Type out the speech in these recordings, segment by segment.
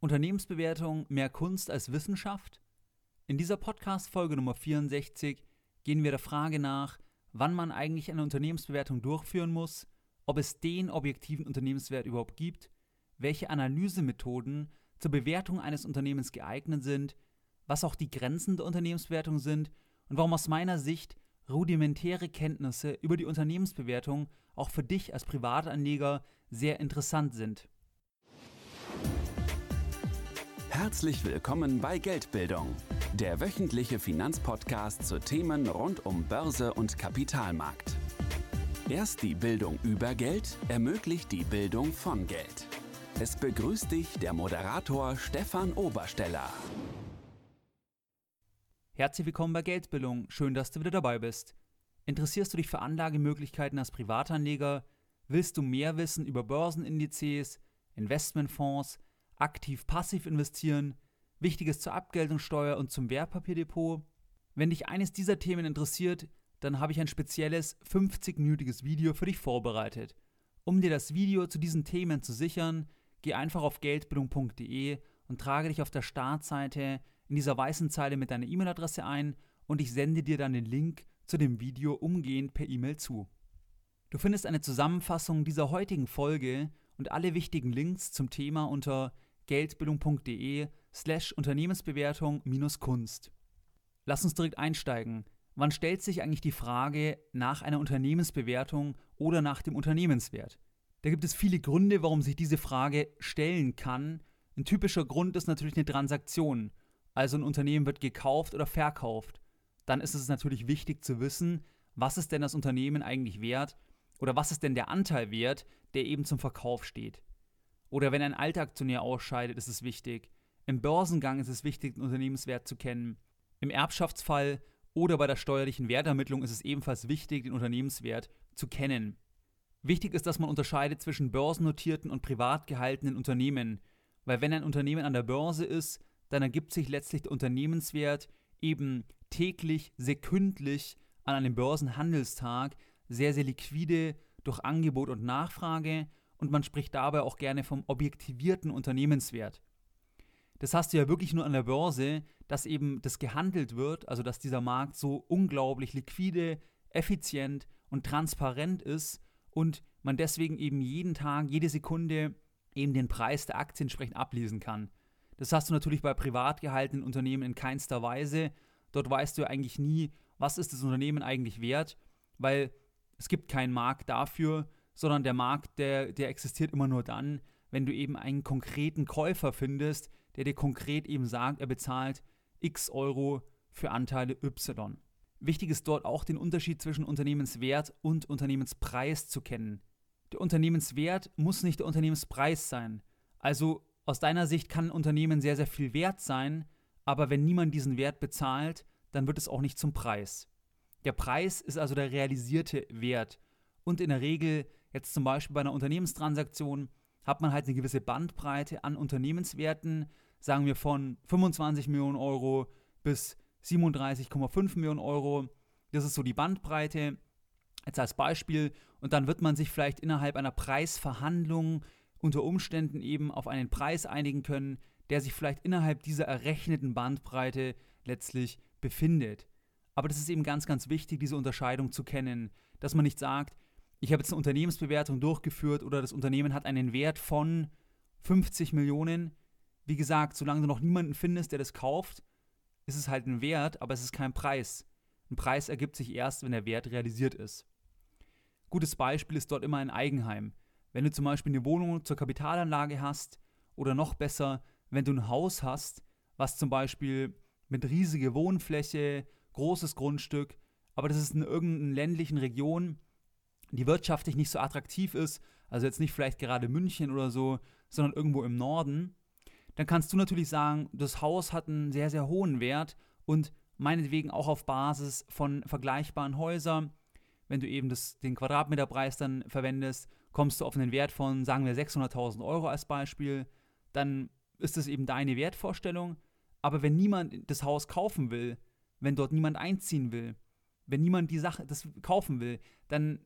Unternehmensbewertung mehr Kunst als Wissenschaft? In dieser Podcast-Folge Nummer 64 gehen wir der Frage nach, wann man eigentlich eine Unternehmensbewertung durchführen muss, ob es den objektiven Unternehmenswert überhaupt gibt, welche Analysemethoden zur Bewertung eines Unternehmens geeignet sind, was auch die Grenzen der Unternehmensbewertung sind und warum aus meiner Sicht rudimentäre Kenntnisse über die Unternehmensbewertung auch für dich als Privatanleger sehr interessant sind. Herzlich willkommen bei Geldbildung, der wöchentliche Finanzpodcast zu Themen rund um Börse und Kapitalmarkt. Erst die Bildung über Geld ermöglicht die Bildung von Geld. Es begrüßt dich der Moderator Stefan Obersteller. Herzlich willkommen bei Geldbildung, schön, dass du wieder dabei bist. Interessierst du dich für Anlagemöglichkeiten als Privatanleger? Willst du mehr wissen über Börsenindizes, Investmentfonds, aktiv-passiv investieren, Wichtiges zur Abgeltungssteuer und zum Wertpapierdepot. Wenn dich eines dieser Themen interessiert, dann habe ich ein spezielles 50-minütiges Video für dich vorbereitet. Um dir das Video zu diesen Themen zu sichern, geh einfach auf geldbildung.de und trage dich auf der Startseite in dieser weißen Zeile mit deiner E-Mail-Adresse ein und ich sende dir dann den Link zu dem Video umgehend per E-Mail zu. Du findest eine Zusammenfassung dieser heutigen Folge und alle wichtigen Links zum Thema unter geldbildung.de slash Unternehmensbewertung minus Kunst. Lass uns direkt einsteigen. Wann stellt sich eigentlich die Frage nach einer Unternehmensbewertung oder nach dem Unternehmenswert? Da gibt es viele Gründe, warum sich diese Frage stellen kann. Ein typischer Grund ist natürlich eine Transaktion. Also ein Unternehmen wird gekauft oder verkauft. Dann ist es natürlich wichtig zu wissen, was ist denn das Unternehmen eigentlich wert oder was ist denn der Anteil wert, der eben zum Verkauf steht. Oder wenn ein Altaktionär ausscheidet, ist es wichtig. Im Börsengang ist es wichtig, den Unternehmenswert zu kennen. Im Erbschaftsfall oder bei der steuerlichen Wertermittlung ist es ebenfalls wichtig, den Unternehmenswert zu kennen. Wichtig ist, dass man unterscheidet zwischen börsennotierten und privat gehaltenen Unternehmen, weil wenn ein Unternehmen an der Börse ist, dann ergibt sich letztlich der Unternehmenswert eben täglich, sekündlich an einem Börsenhandelstag sehr, sehr liquide durch Angebot und Nachfrage und man spricht dabei auch gerne vom objektivierten Unternehmenswert. Das hast du ja wirklich nur an der Börse, dass eben das gehandelt wird, also dass dieser Markt so unglaublich liquide, effizient und transparent ist und man deswegen eben jeden Tag, jede Sekunde eben den Preis der Aktie entsprechend ablesen kann. Das hast du natürlich bei privat gehaltenen Unternehmen in keinster Weise. Dort weißt du eigentlich nie, was ist das Unternehmen eigentlich wert, weil es gibt keinen Markt dafür sondern der Markt, der, der existiert immer nur dann, wenn du eben einen konkreten Käufer findest, der dir konkret eben sagt, er bezahlt x Euro für Anteile Y. Wichtig ist dort auch den Unterschied zwischen Unternehmenswert und Unternehmenspreis zu kennen. Der Unternehmenswert muss nicht der Unternehmenspreis sein. Also aus deiner Sicht kann ein Unternehmen sehr, sehr viel wert sein, aber wenn niemand diesen Wert bezahlt, dann wird es auch nicht zum Preis. Der Preis ist also der realisierte Wert und in der Regel, jetzt zum Beispiel bei einer Unternehmenstransaktion, hat man halt eine gewisse Bandbreite an Unternehmenswerten, sagen wir von 25 Millionen Euro bis 37,5 Millionen Euro. Das ist so die Bandbreite. Jetzt als Beispiel. Und dann wird man sich vielleicht innerhalb einer Preisverhandlung unter Umständen eben auf einen Preis einigen können, der sich vielleicht innerhalb dieser errechneten Bandbreite letztlich befindet. Aber das ist eben ganz, ganz wichtig, diese Unterscheidung zu kennen, dass man nicht sagt, ich habe jetzt eine Unternehmensbewertung durchgeführt oder das Unternehmen hat einen Wert von 50 Millionen. Wie gesagt, solange du noch niemanden findest, der das kauft, ist es halt ein Wert, aber es ist kein Preis. Ein Preis ergibt sich erst, wenn der Wert realisiert ist. Gutes Beispiel ist dort immer ein Eigenheim. Wenn du zum Beispiel eine Wohnung zur Kapitalanlage hast oder noch besser, wenn du ein Haus hast, was zum Beispiel mit riesiger Wohnfläche, großes Grundstück, aber das ist in irgendeiner ländlichen Region, die wirtschaftlich nicht so attraktiv ist, also jetzt nicht vielleicht gerade München oder so, sondern irgendwo im Norden, dann kannst du natürlich sagen, das Haus hat einen sehr, sehr hohen Wert und meinetwegen auch auf Basis von vergleichbaren Häusern. Wenn du eben das, den Quadratmeterpreis dann verwendest, kommst du auf einen Wert von, sagen wir, 600.000 Euro als Beispiel. Dann ist das eben deine Wertvorstellung. Aber wenn niemand das Haus kaufen will, wenn dort niemand einziehen will, wenn niemand die Sache das kaufen will, dann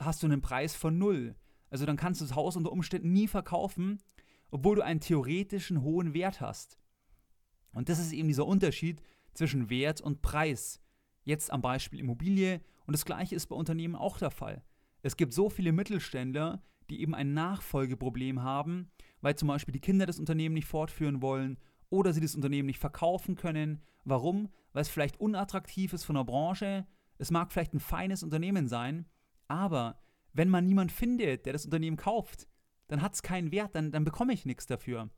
hast du einen Preis von null. Also dann kannst du das Haus unter Umständen nie verkaufen obwohl du einen theoretischen hohen Wert hast. Und das ist eben dieser Unterschied zwischen Wert und Preis. Jetzt am Beispiel Immobilie und das gleiche ist bei Unternehmen auch der Fall. Es gibt so viele Mittelständler, die eben ein Nachfolgeproblem haben, weil zum Beispiel die Kinder das Unternehmen nicht fortführen wollen oder sie das Unternehmen nicht verkaufen können. Warum? Weil es vielleicht unattraktiv ist von der Branche. Es mag vielleicht ein feines Unternehmen sein, aber wenn man niemanden findet, der das Unternehmen kauft, dann hat es keinen Wert, dann, dann bekomme ich nichts dafür.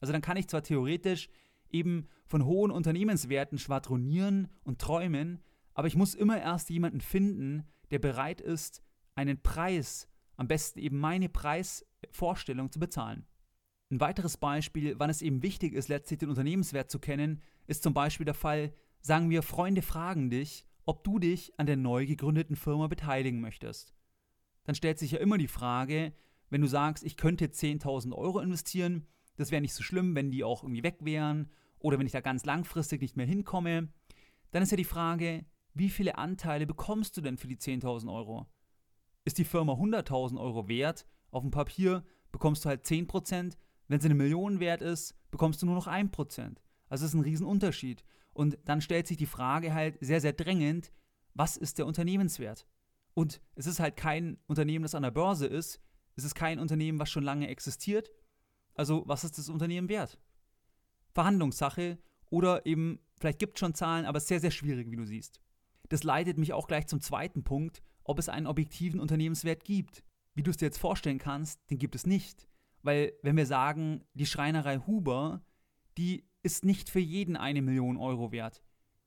Also dann kann ich zwar theoretisch eben von hohen Unternehmenswerten schwadronieren und träumen, aber ich muss immer erst jemanden finden, der bereit ist, einen Preis, am besten eben meine Preisvorstellung zu bezahlen. Ein weiteres Beispiel, wann es eben wichtig ist, letztlich den Unternehmenswert zu kennen, ist zum Beispiel der Fall, sagen wir, Freunde fragen dich, ob du dich an der neu gegründeten Firma beteiligen möchtest. Dann stellt sich ja immer die Frage, wenn du sagst, ich könnte 10.000 Euro investieren, das wäre nicht so schlimm, wenn die auch irgendwie weg wären oder wenn ich da ganz langfristig nicht mehr hinkomme, dann ist ja die Frage, wie viele Anteile bekommst du denn für die 10.000 Euro? Ist die Firma 100.000 Euro wert? Auf dem Papier bekommst du halt 10%, wenn sie eine Million wert ist, bekommst du nur noch 1%. Also das ist ein Riesenunterschied. Und dann stellt sich die Frage halt sehr, sehr drängend, was ist der Unternehmenswert? Und es ist halt kein Unternehmen, das an der Börse ist. Es ist kein Unternehmen, was schon lange existiert. Also was ist das Unternehmen wert? Verhandlungssache oder eben, vielleicht gibt es schon Zahlen, aber sehr, sehr schwierig, wie du siehst. Das leitet mich auch gleich zum zweiten Punkt, ob es einen objektiven Unternehmenswert gibt. Wie du es dir jetzt vorstellen kannst, den gibt es nicht. Weil wenn wir sagen, die Schreinerei Huber, die ist nicht für jeden eine Million Euro wert.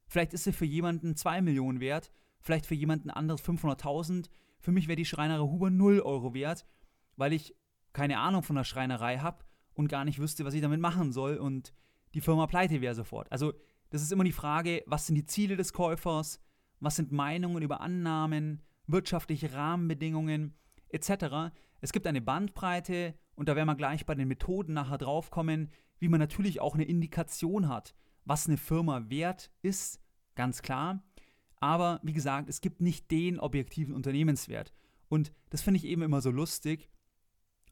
Vielleicht ist sie für jemanden zwei Millionen wert, vielleicht für jemanden anderes 500.000. Für mich wäre die Schreinerei Huber 0 Euro wert, weil ich keine Ahnung von der Schreinerei habe und gar nicht wüsste, was ich damit machen soll und die Firma pleite wäre sofort. Also das ist immer die Frage, was sind die Ziele des Käufers, was sind Meinungen über Annahmen, wirtschaftliche Rahmenbedingungen etc. Es gibt eine Bandbreite und da werden wir gleich bei den Methoden nachher draufkommen, wie man natürlich auch eine Indikation hat, was eine Firma wert ist, ganz klar. Aber wie gesagt, es gibt nicht den objektiven Unternehmenswert. Und das finde ich eben immer so lustig,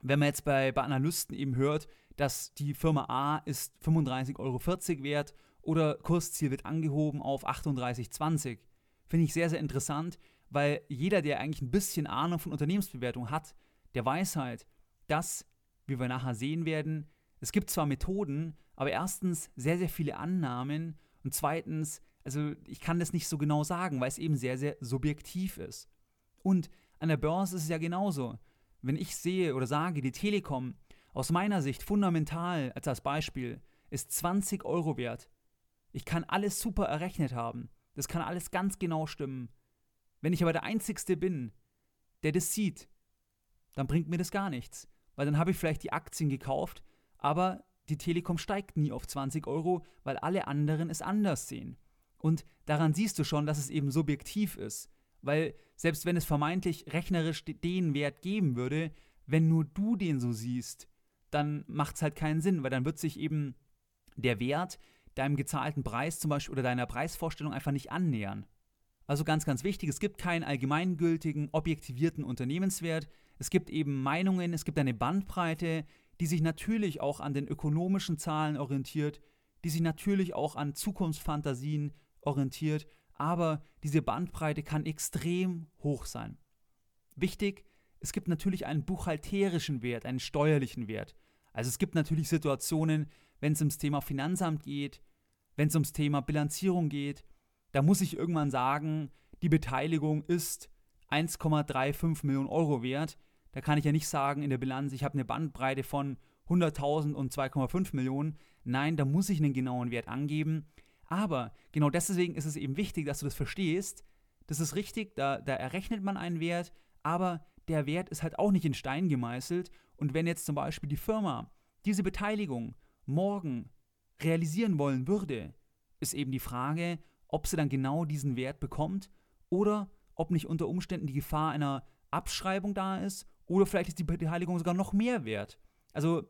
wenn man jetzt bei, bei Analysten eben hört, dass die Firma A ist 35,40 Euro wert oder Kursziel wird angehoben auf 38,20. Finde ich sehr, sehr interessant, weil jeder, der eigentlich ein bisschen Ahnung von Unternehmensbewertung hat, der weiß halt, dass wie wir nachher sehen werden, es gibt zwar Methoden, aber erstens sehr, sehr viele Annahmen und zweitens, also ich kann das nicht so genau sagen, weil es eben sehr, sehr subjektiv ist. Und an der Börse ist es ja genauso. Wenn ich sehe oder sage, die Telekom aus meiner Sicht fundamental als das Beispiel ist 20 Euro wert. Ich kann alles super errechnet haben. Das kann alles ganz genau stimmen. Wenn ich aber der Einzigste bin, der das sieht, dann bringt mir das gar nichts weil dann habe ich vielleicht die Aktien gekauft, aber die Telekom steigt nie auf 20 Euro, weil alle anderen es anders sehen. Und daran siehst du schon, dass es eben subjektiv ist. Weil selbst wenn es vermeintlich rechnerisch den Wert geben würde, wenn nur du den so siehst, dann macht es halt keinen Sinn, weil dann wird sich eben der Wert deinem gezahlten Preis zum Beispiel oder deiner Preisvorstellung einfach nicht annähern. Also ganz, ganz wichtig, es gibt keinen allgemeingültigen, objektivierten Unternehmenswert, es gibt eben Meinungen, es gibt eine Bandbreite, die sich natürlich auch an den ökonomischen Zahlen orientiert, die sich natürlich auch an Zukunftsfantasien orientiert, aber diese Bandbreite kann extrem hoch sein. Wichtig, es gibt natürlich einen buchhalterischen Wert, einen steuerlichen Wert. Also es gibt natürlich Situationen, wenn es ums Thema Finanzamt geht, wenn es ums Thema Bilanzierung geht, da muss ich irgendwann sagen, die Beteiligung ist 1,35 Millionen Euro wert. Da kann ich ja nicht sagen in der Bilanz, ich habe eine Bandbreite von 100.000 und 2,5 Millionen. Nein, da muss ich einen genauen Wert angeben. Aber genau deswegen ist es eben wichtig, dass du das verstehst. Das ist richtig, da, da errechnet man einen Wert, aber der Wert ist halt auch nicht in Stein gemeißelt. Und wenn jetzt zum Beispiel die Firma diese Beteiligung morgen realisieren wollen würde, ist eben die Frage, ob sie dann genau diesen Wert bekommt oder ob nicht unter Umständen die Gefahr einer Abschreibung da ist oder vielleicht ist die Beteiligung sogar noch mehr wert. Also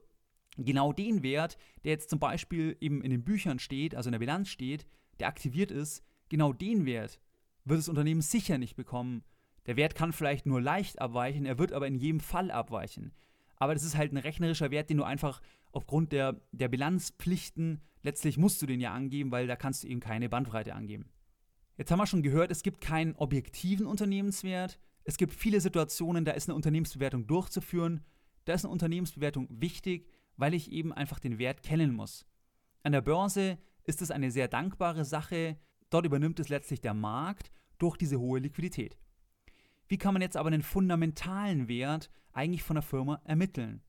genau den Wert, der jetzt zum Beispiel eben in den Büchern steht, also in der Bilanz steht, der aktiviert ist, genau den Wert wird das Unternehmen sicher nicht bekommen. Der Wert kann vielleicht nur leicht abweichen, er wird aber in jedem Fall abweichen. aber das ist halt ein rechnerischer Wert, den du einfach aufgrund der, der Bilanzpflichten, letztlich musst du den ja angeben, weil da kannst du eben keine Bandbreite angeben. Jetzt haben wir schon gehört, es gibt keinen objektiven Unternehmenswert. Es gibt viele Situationen, da ist eine Unternehmensbewertung durchzuführen. Da ist eine Unternehmensbewertung wichtig, weil ich eben einfach den Wert kennen muss. An der Börse ist es eine sehr dankbare Sache. Dort übernimmt es letztlich der Markt durch diese hohe Liquidität. Wie kann man jetzt aber einen fundamentalen Wert eigentlich von der Firma ermitteln?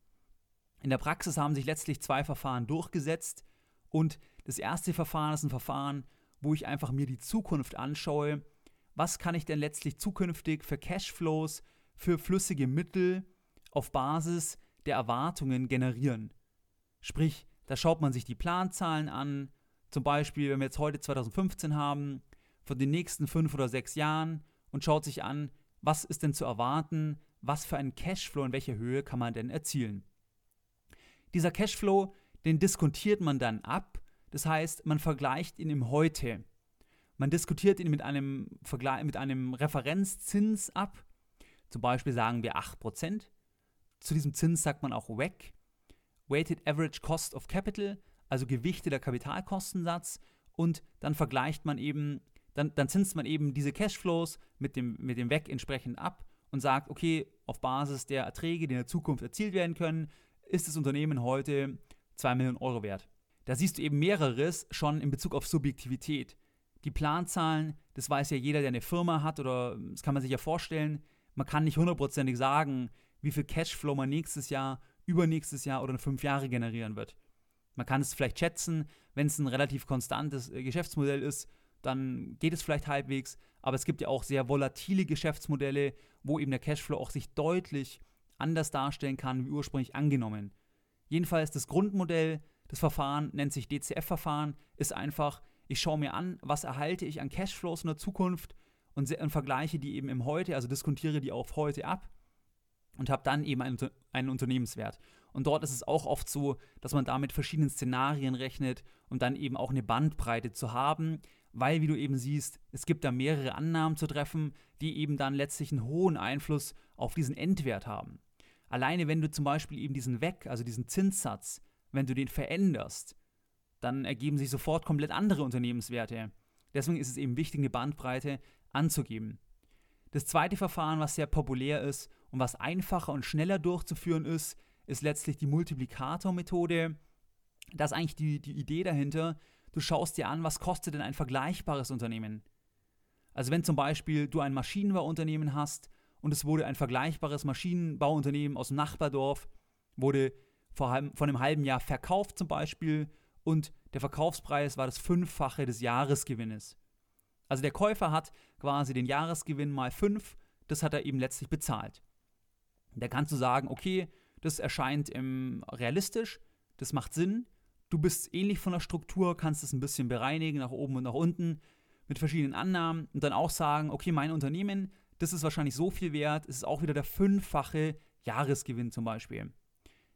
In der Praxis haben sich letztlich zwei Verfahren durchgesetzt und das erste Verfahren ist ein Verfahren, wo ich einfach mir die Zukunft anschaue. Was kann ich denn letztlich zukünftig für Cashflows, für flüssige Mittel auf Basis der Erwartungen generieren? Sprich, da schaut man sich die Planzahlen an. Zum Beispiel, wenn wir jetzt heute 2015 haben, von den nächsten fünf oder sechs Jahren und schaut sich an, was ist denn zu erwarten, was für einen Cashflow in welcher Höhe kann man denn erzielen. Dieser Cashflow, den diskontiert man dann ab, das heißt, man vergleicht ihn im Heute. Man diskutiert ihn mit einem, mit einem Referenzzins ab, zum Beispiel sagen wir 8%. Zu diesem Zins sagt man auch WACC, Weighted Average Cost of Capital, also gewichteter Kapitalkostensatz und dann vergleicht man eben dann, dann zinst man eben diese Cashflows mit dem, mit dem Weg entsprechend ab und sagt, okay, auf Basis der Erträge, die in der Zukunft erzielt werden können, ist das Unternehmen heute 2 Millionen Euro wert. Da siehst du eben mehreres schon in Bezug auf Subjektivität. Die Planzahlen, das weiß ja jeder, der eine Firma hat oder das kann man sich ja vorstellen. Man kann nicht hundertprozentig sagen, wie viel Cashflow man nächstes Jahr, übernächstes Jahr oder in fünf Jahre generieren wird. Man kann es vielleicht schätzen, wenn es ein relativ konstantes äh, Geschäftsmodell ist, dann geht es vielleicht halbwegs. Aber es gibt ja auch sehr volatile Geschäftsmodelle, wo eben der Cashflow auch sich deutlich anders darstellen kann, wie ursprünglich angenommen. Jedenfalls das Grundmodell, das Verfahren nennt sich DCF-Verfahren, ist einfach, ich schaue mir an, was erhalte ich an Cashflows in der Zukunft und, und vergleiche die eben im Heute, also diskontiere die auf heute ab und habe dann eben einen, einen Unternehmenswert. Und dort ist es auch oft so, dass man damit verschiedenen Szenarien rechnet, um dann eben auch eine Bandbreite zu haben, weil, wie du eben siehst, es gibt da mehrere Annahmen zu treffen, die eben dann letztlich einen hohen Einfluss auf diesen Endwert haben. Alleine wenn du zum Beispiel eben diesen Weg, also diesen Zinssatz, wenn du den veränderst, dann ergeben sich sofort komplett andere Unternehmenswerte. Deswegen ist es eben wichtig, eine Bandbreite anzugeben. Das zweite Verfahren, was sehr populär ist und was einfacher und schneller durchzuführen ist, ist letztlich die Multiplikator-Methode. Das ist eigentlich die, die Idee dahinter, du schaust dir an, was kostet denn ein vergleichbares Unternehmen. Also wenn zum Beispiel du ein Maschinenbauunternehmen hast und es wurde ein vergleichbares Maschinenbauunternehmen aus dem Nachbardorf, wurde vor, vor einem halben Jahr verkauft zum Beispiel und der Verkaufspreis war das Fünffache des Jahresgewinnes. Also der Käufer hat quasi den Jahresgewinn mal fünf, das hat er eben letztlich bezahlt. Da kannst du sagen, okay, das erscheint im realistisch, das macht Sinn, Du bist ähnlich von der Struktur, kannst es ein bisschen bereinigen, nach oben und nach unten, mit verschiedenen Annahmen und dann auch sagen, okay, mein Unternehmen, das ist wahrscheinlich so viel wert, es ist auch wieder der fünffache Jahresgewinn zum Beispiel.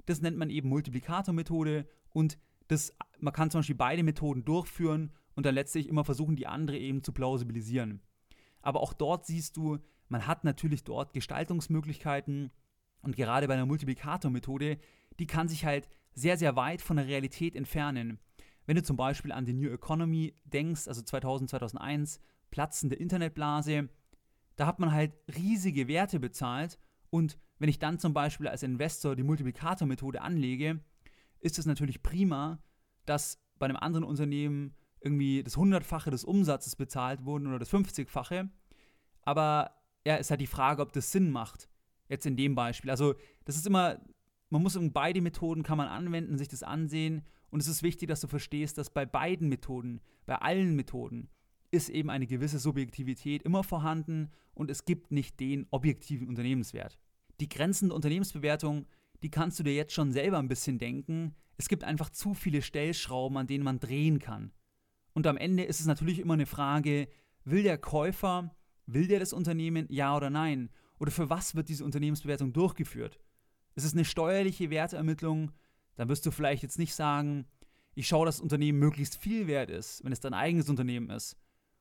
Das nennt man eben Multiplikatormethode und das, man kann zum Beispiel beide Methoden durchführen und dann letztlich immer versuchen, die andere eben zu plausibilisieren. Aber auch dort siehst du, man hat natürlich dort Gestaltungsmöglichkeiten und gerade bei einer Multiplikatormethode, die kann sich halt sehr, sehr weit von der Realität entfernen. Wenn du zum Beispiel an die New Economy denkst, also 2000, 2001, platzende Internetblase, da hat man halt riesige Werte bezahlt und wenn ich dann zum Beispiel als Investor die Multiplikator-Methode anlege, ist es natürlich prima, dass bei einem anderen Unternehmen irgendwie das Hundertfache des Umsatzes bezahlt wurde oder das 50-fache. Aber ja, ist halt die Frage, ob das Sinn macht. Jetzt in dem Beispiel. Also, das ist immer man muss beide Methoden kann man anwenden, sich das ansehen und es ist wichtig, dass du verstehst, dass bei beiden Methoden, bei allen Methoden ist eben eine gewisse Subjektivität immer vorhanden und es gibt nicht den objektiven Unternehmenswert. Die Grenzen der Unternehmensbewertung, die kannst du dir jetzt schon selber ein bisschen denken. Es gibt einfach zu viele Stellschrauben, an denen man drehen kann. Und am Ende ist es natürlich immer eine Frage, will der Käufer, will der das Unternehmen, ja oder nein? Oder für was wird diese Unternehmensbewertung durchgeführt? ist es eine steuerliche Wertermittlung, dann wirst du vielleicht jetzt nicht sagen, ich schaue, dass das Unternehmen möglichst viel wert ist, wenn es dein eigenes Unternehmen ist.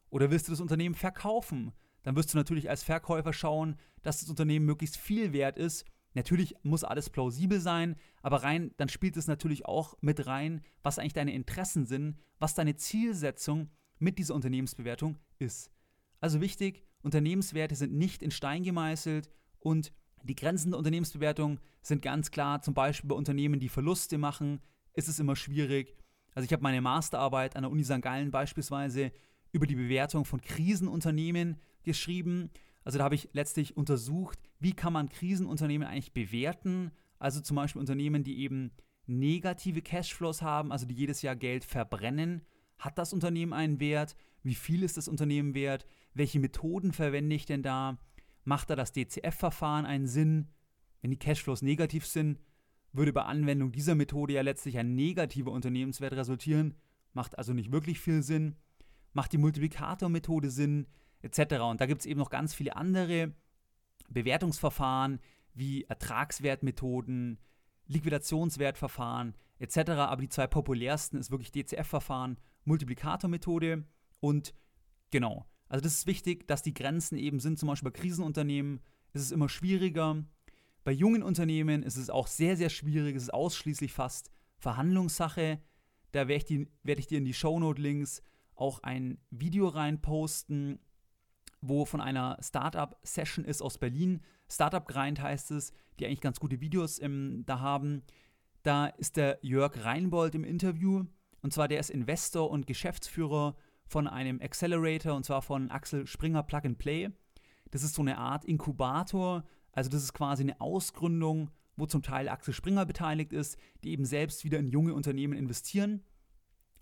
Oder willst du das Unternehmen verkaufen? Dann wirst du natürlich als Verkäufer schauen, dass das Unternehmen möglichst viel wert ist, Natürlich muss alles plausibel sein, aber rein, dann spielt es natürlich auch mit rein, was eigentlich deine Interessen sind, was deine Zielsetzung mit dieser Unternehmensbewertung ist. Also wichtig, Unternehmenswerte sind nicht in Stein gemeißelt und die Grenzen der Unternehmensbewertung sind ganz klar, zum Beispiel bei Unternehmen, die Verluste machen, ist es immer schwierig. Also ich habe meine Masterarbeit an der Uni St. Gallen beispielsweise über die Bewertung von Krisenunternehmen geschrieben. Also da habe ich letztlich untersucht, wie kann man Krisenunternehmen eigentlich bewerten. Also zum Beispiel Unternehmen, die eben negative Cashflows haben, also die jedes Jahr Geld verbrennen. Hat das Unternehmen einen Wert? Wie viel ist das Unternehmen wert? Welche Methoden verwende ich denn da? Macht da das DCF-Verfahren einen Sinn? Wenn die Cashflows negativ sind, würde bei Anwendung dieser Methode ja letztlich ein negativer Unternehmenswert resultieren. Macht also nicht wirklich viel Sinn. Macht die Multiplikator-Methode Sinn? Etc. Und da gibt es eben noch ganz viele andere Bewertungsverfahren wie Ertragswertmethoden, Liquidationswertverfahren etc. Aber die zwei populärsten ist wirklich DCF-Verfahren, Multiplikator-Methode und genau. Also das ist wichtig, dass die Grenzen eben sind. Zum Beispiel bei Krisenunternehmen ist es immer schwieriger. Bei jungen Unternehmen ist es auch sehr, sehr schwierig. Es ist ausschließlich fast Verhandlungssache. Da werde ich, die, werd ich dir in die Shownote-Links auch ein Video reinposten, wo von einer Startup-Session ist aus Berlin. Startup Grind heißt es, die eigentlich ganz gute Videos ähm, da haben. Da ist der Jörg Reinbold im Interview. Und zwar der ist Investor und Geschäftsführer von einem Accelerator und zwar von Axel Springer Plug and Play. Das ist so eine Art Inkubator. Also das ist quasi eine Ausgründung, wo zum Teil Axel Springer beteiligt ist, die eben selbst wieder in junge Unternehmen investieren.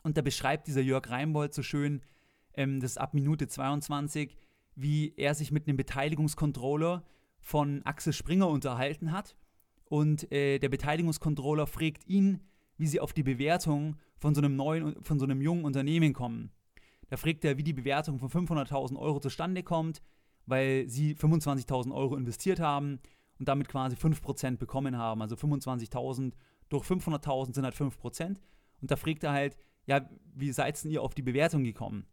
Und da beschreibt dieser Jörg Reinbold so schön, ähm, das ist ab Minute 22, wie er sich mit einem Beteiligungscontroller von Axel Springer unterhalten hat. Und äh, der Beteiligungscontroller fragt ihn, wie sie auf die Bewertung von so einem neuen, von so einem jungen Unternehmen kommen. Da fragt er, wie die Bewertung von 500.000 Euro zustande kommt, weil sie 25.000 Euro investiert haben und damit quasi 5% bekommen haben. Also 25.000 durch 500.000 sind halt 5%. Und da fragt er halt, ja, wie seid ihr auf die Bewertung gekommen?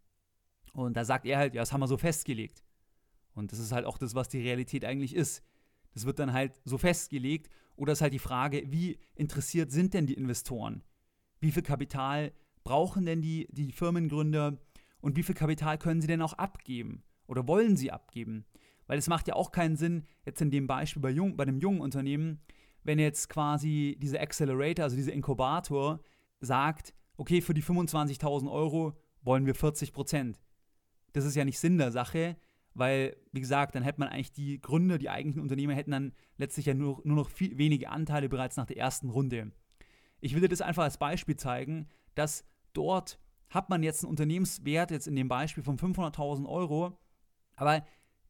Und da sagt er halt, ja, das haben wir so festgelegt. Und das ist halt auch das, was die Realität eigentlich ist. Das wird dann halt so festgelegt. Oder ist halt die Frage, wie interessiert sind denn die Investoren? Wie viel Kapital brauchen denn die, die Firmengründer? Und wie viel Kapital können sie denn auch abgeben? Oder wollen sie abgeben? Weil es macht ja auch keinen Sinn, jetzt in dem Beispiel bei, jung, bei einem jungen Unternehmen, wenn jetzt quasi dieser Accelerator, also dieser Inkubator, sagt, okay, für die 25.000 Euro wollen wir 40 Prozent das ist ja nicht Sinn der Sache, weil, wie gesagt, dann hätte man eigentlich die Gründer, die eigentlichen Unternehmer hätten dann letztlich ja nur, nur noch viel, wenige Anteile bereits nach der ersten Runde. Ich will dir das einfach als Beispiel zeigen, dass dort hat man jetzt einen Unternehmenswert, jetzt in dem Beispiel von 500.000 Euro, aber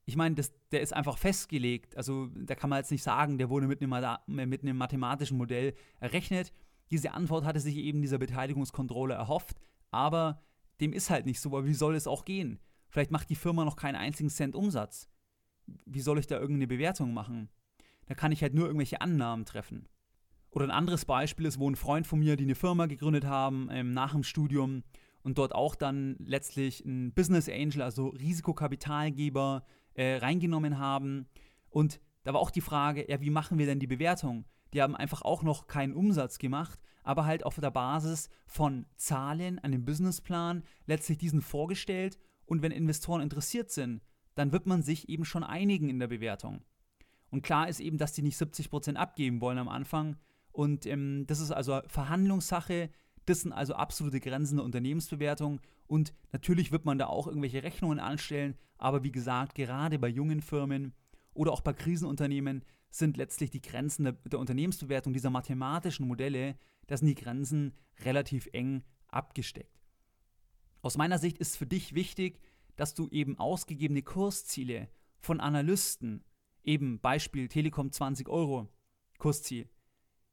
ich meine, der ist einfach festgelegt. Also da kann man jetzt nicht sagen, der wurde mit einem, mit einem mathematischen Modell errechnet. Diese Antwort hatte sich eben dieser Beteiligungskontrolle erhofft, aber dem ist halt nicht so, aber wie soll es auch gehen? Vielleicht macht die Firma noch keinen einzigen Cent Umsatz. Wie soll ich da irgendeine Bewertung machen? Da kann ich halt nur irgendwelche Annahmen treffen. Oder ein anderes Beispiel ist, wo ein Freund von mir, die eine Firma gegründet haben ähm, nach dem Studium und dort auch dann letztlich ein Business Angel, also Risikokapitalgeber, äh, reingenommen haben. Und da war auch die Frage, ja, wie machen wir denn die Bewertung? Die haben einfach auch noch keinen Umsatz gemacht, aber halt auf der Basis von Zahlen, einem Businessplan, letztlich diesen vorgestellt und wenn Investoren interessiert sind, dann wird man sich eben schon einigen in der Bewertung. Und klar ist eben, dass die nicht 70% abgeben wollen am Anfang. Und ähm, das ist also Verhandlungssache. Das sind also absolute Grenzen der Unternehmensbewertung. Und natürlich wird man da auch irgendwelche Rechnungen anstellen. Aber wie gesagt, gerade bei jungen Firmen oder auch bei Krisenunternehmen sind letztlich die Grenzen der, der Unternehmensbewertung dieser mathematischen Modelle, das sind die Grenzen relativ eng abgesteckt. Aus meiner Sicht ist für dich wichtig, dass du eben ausgegebene Kursziele von Analysten, eben Beispiel Telekom 20 Euro Kursziel,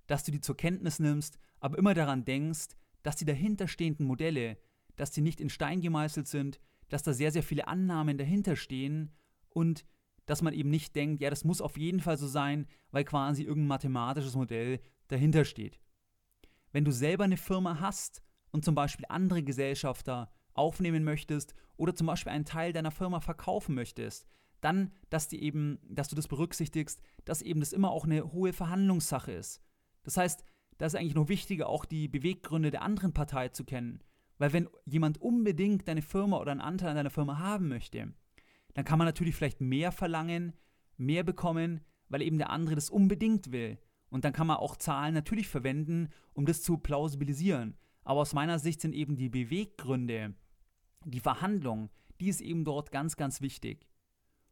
dass du die zur Kenntnis nimmst, aber immer daran denkst, dass die dahinterstehenden Modelle, dass die nicht in Stein gemeißelt sind, dass da sehr, sehr viele Annahmen dahinter stehen und dass man eben nicht denkt, ja, das muss auf jeden Fall so sein, weil quasi irgendein mathematisches Modell dahinter steht. Wenn du selber eine Firma hast und zum Beispiel andere Gesellschafter aufnehmen möchtest oder zum Beispiel einen Teil deiner Firma verkaufen möchtest, Dann, dass, die eben, dass du das berücksichtigst, dass eben das immer auch eine hohe Verhandlungssache ist. Das heißt, da ist eigentlich noch wichtiger, auch die Beweggründe der anderen Partei zu kennen. Weil wenn jemand unbedingt deine Firma oder einen Anteil an deiner Firma haben möchte, dann kann man natürlich vielleicht mehr verlangen, mehr bekommen, weil eben der andere das unbedingt will. Und dann kann man auch Zahlen natürlich verwenden, um das zu plausibilisieren. Aber aus meiner Sicht sind eben die Beweggründe, die Verhandlung, die ist eben dort ganz, ganz wichtig.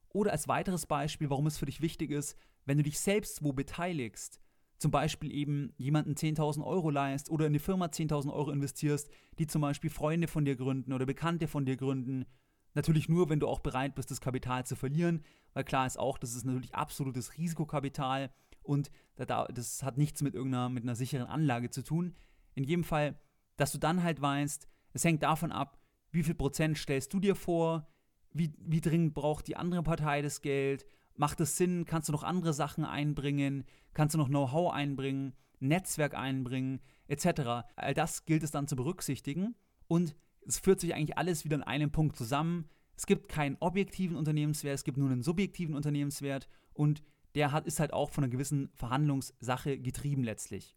Oder als weiteres Beispiel, warum es für dich wichtig ist, wenn du dich selbst wo beteiligst, zum Beispiel eben jemanden 10.000 Euro leist oder in eine Firma 10.000 Euro investierst, die zum Beispiel Freunde von dir gründen oder Bekannte von dir gründen. Natürlich nur, wenn du auch bereit bist, das Kapital zu verlieren, weil klar ist auch, das ist natürlich absolutes Risikokapital und das hat nichts mit irgendeiner mit einer sicheren Anlage zu tun. In jedem Fall, dass du dann halt weißt, es hängt davon ab, wie viel Prozent stellst du dir vor, wie, wie dringend braucht die andere Partei das Geld, macht es Sinn, kannst du noch andere Sachen einbringen, kannst du noch Know-how einbringen, Netzwerk einbringen, etc. All das gilt es dann zu berücksichtigen und es führt sich eigentlich alles wieder in einem Punkt zusammen. Es gibt keinen objektiven Unternehmenswert, es gibt nur einen subjektiven Unternehmenswert und der hat, ist halt auch von einer gewissen Verhandlungssache getrieben letztlich.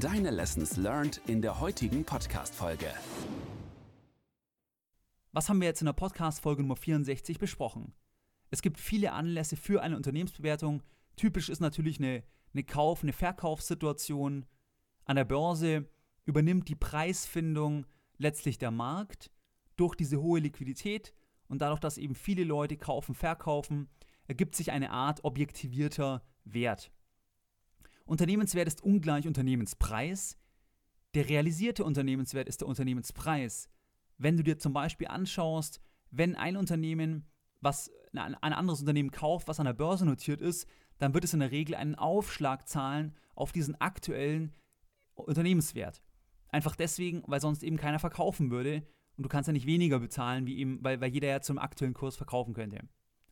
Deine Lessons learned in der heutigen Podcast-Folge. Was haben wir jetzt in der Podcast-Folge Nummer 64 besprochen? Es gibt viele Anlässe für eine Unternehmensbewertung. Typisch ist natürlich eine, eine Kauf-, eine Verkaufssituation. An der Börse übernimmt die Preisfindung letztlich der Markt durch diese hohe Liquidität und dadurch, dass eben viele Leute kaufen, verkaufen, ergibt sich eine Art objektivierter Wert. Unternehmenswert ist ungleich Unternehmenspreis. Der realisierte Unternehmenswert ist der Unternehmenspreis. Wenn du dir zum Beispiel anschaust, wenn ein Unternehmen was ein anderes Unternehmen kauft, was an der Börse notiert ist, dann wird es in der Regel einen Aufschlag zahlen auf diesen aktuellen Unternehmenswert. Einfach deswegen, weil sonst eben keiner verkaufen würde und du kannst ja nicht weniger bezahlen, wie eben, weil, weil jeder ja zum aktuellen Kurs verkaufen könnte.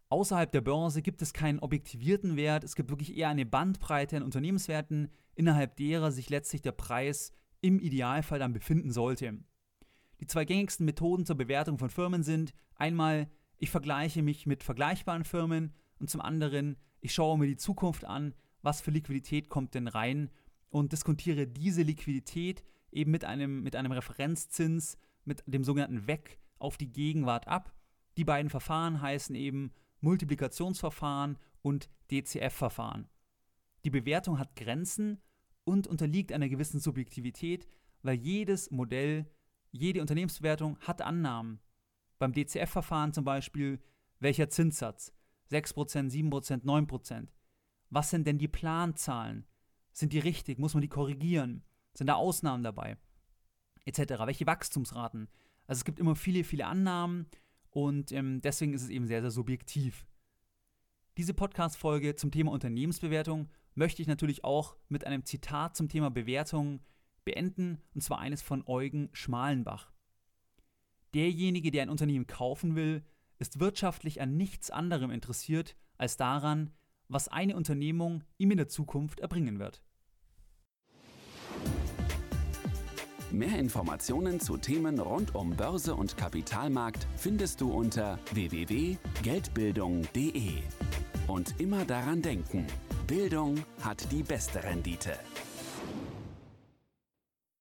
Außerhalb der Börse gibt es keinen objektivierten Wert, es gibt wirklich eher eine Bandbreite an Unternehmenswerten, innerhalb derer sich letztlich der Preis im Idealfall dann befinden sollte. Die zwei gängigsten Methoden zur Bewertung von Firmen sind einmal ich vergleiche mich mit vergleichbaren Firmen und zum anderen, ich schaue mir die Zukunft an, was für Liquidität kommt denn rein und diskontiere diese Liquidität eben mit einem, mit einem Referenzzins, mit dem sogenannten WEC auf die Gegenwart ab. Die beiden Verfahren heißen eben Multiplikationsverfahren und DCF-Verfahren. Die Bewertung hat Grenzen und unterliegt einer gewissen Subjektivität, weil jedes Modell, jede Unternehmensbewertung hat Annahmen. Beim DCF-Verfahren zum Beispiel, welcher Zinssatz? 6%, 7%, 9%. Was sind denn die Planzahlen? Sind die richtig? Muss man die korrigieren? Sind da Ausnahmen dabei? Etc. Welche Wachstumsraten? Also es gibt immer viele, viele Annahmen und ähm, deswegen ist es eben sehr, sehr subjektiv. Diese Podcast-Folge zum Thema Unternehmensbewertung möchte ich natürlich auch mit einem Zitat zum Thema Bewertung beenden, und zwar eines von Eugen Schmalenbach. Derjenige, der ein Unternehmen kaufen will, ist wirtschaftlich an nichts anderem interessiert als daran, was eine Unternehmung ihm in der Zukunft erbringen wird. Mehr Informationen zu Themen rund um Börse und Kapitalmarkt findest du unter www.geldbildung.de. Und immer daran denken, Bildung hat die beste Rendite.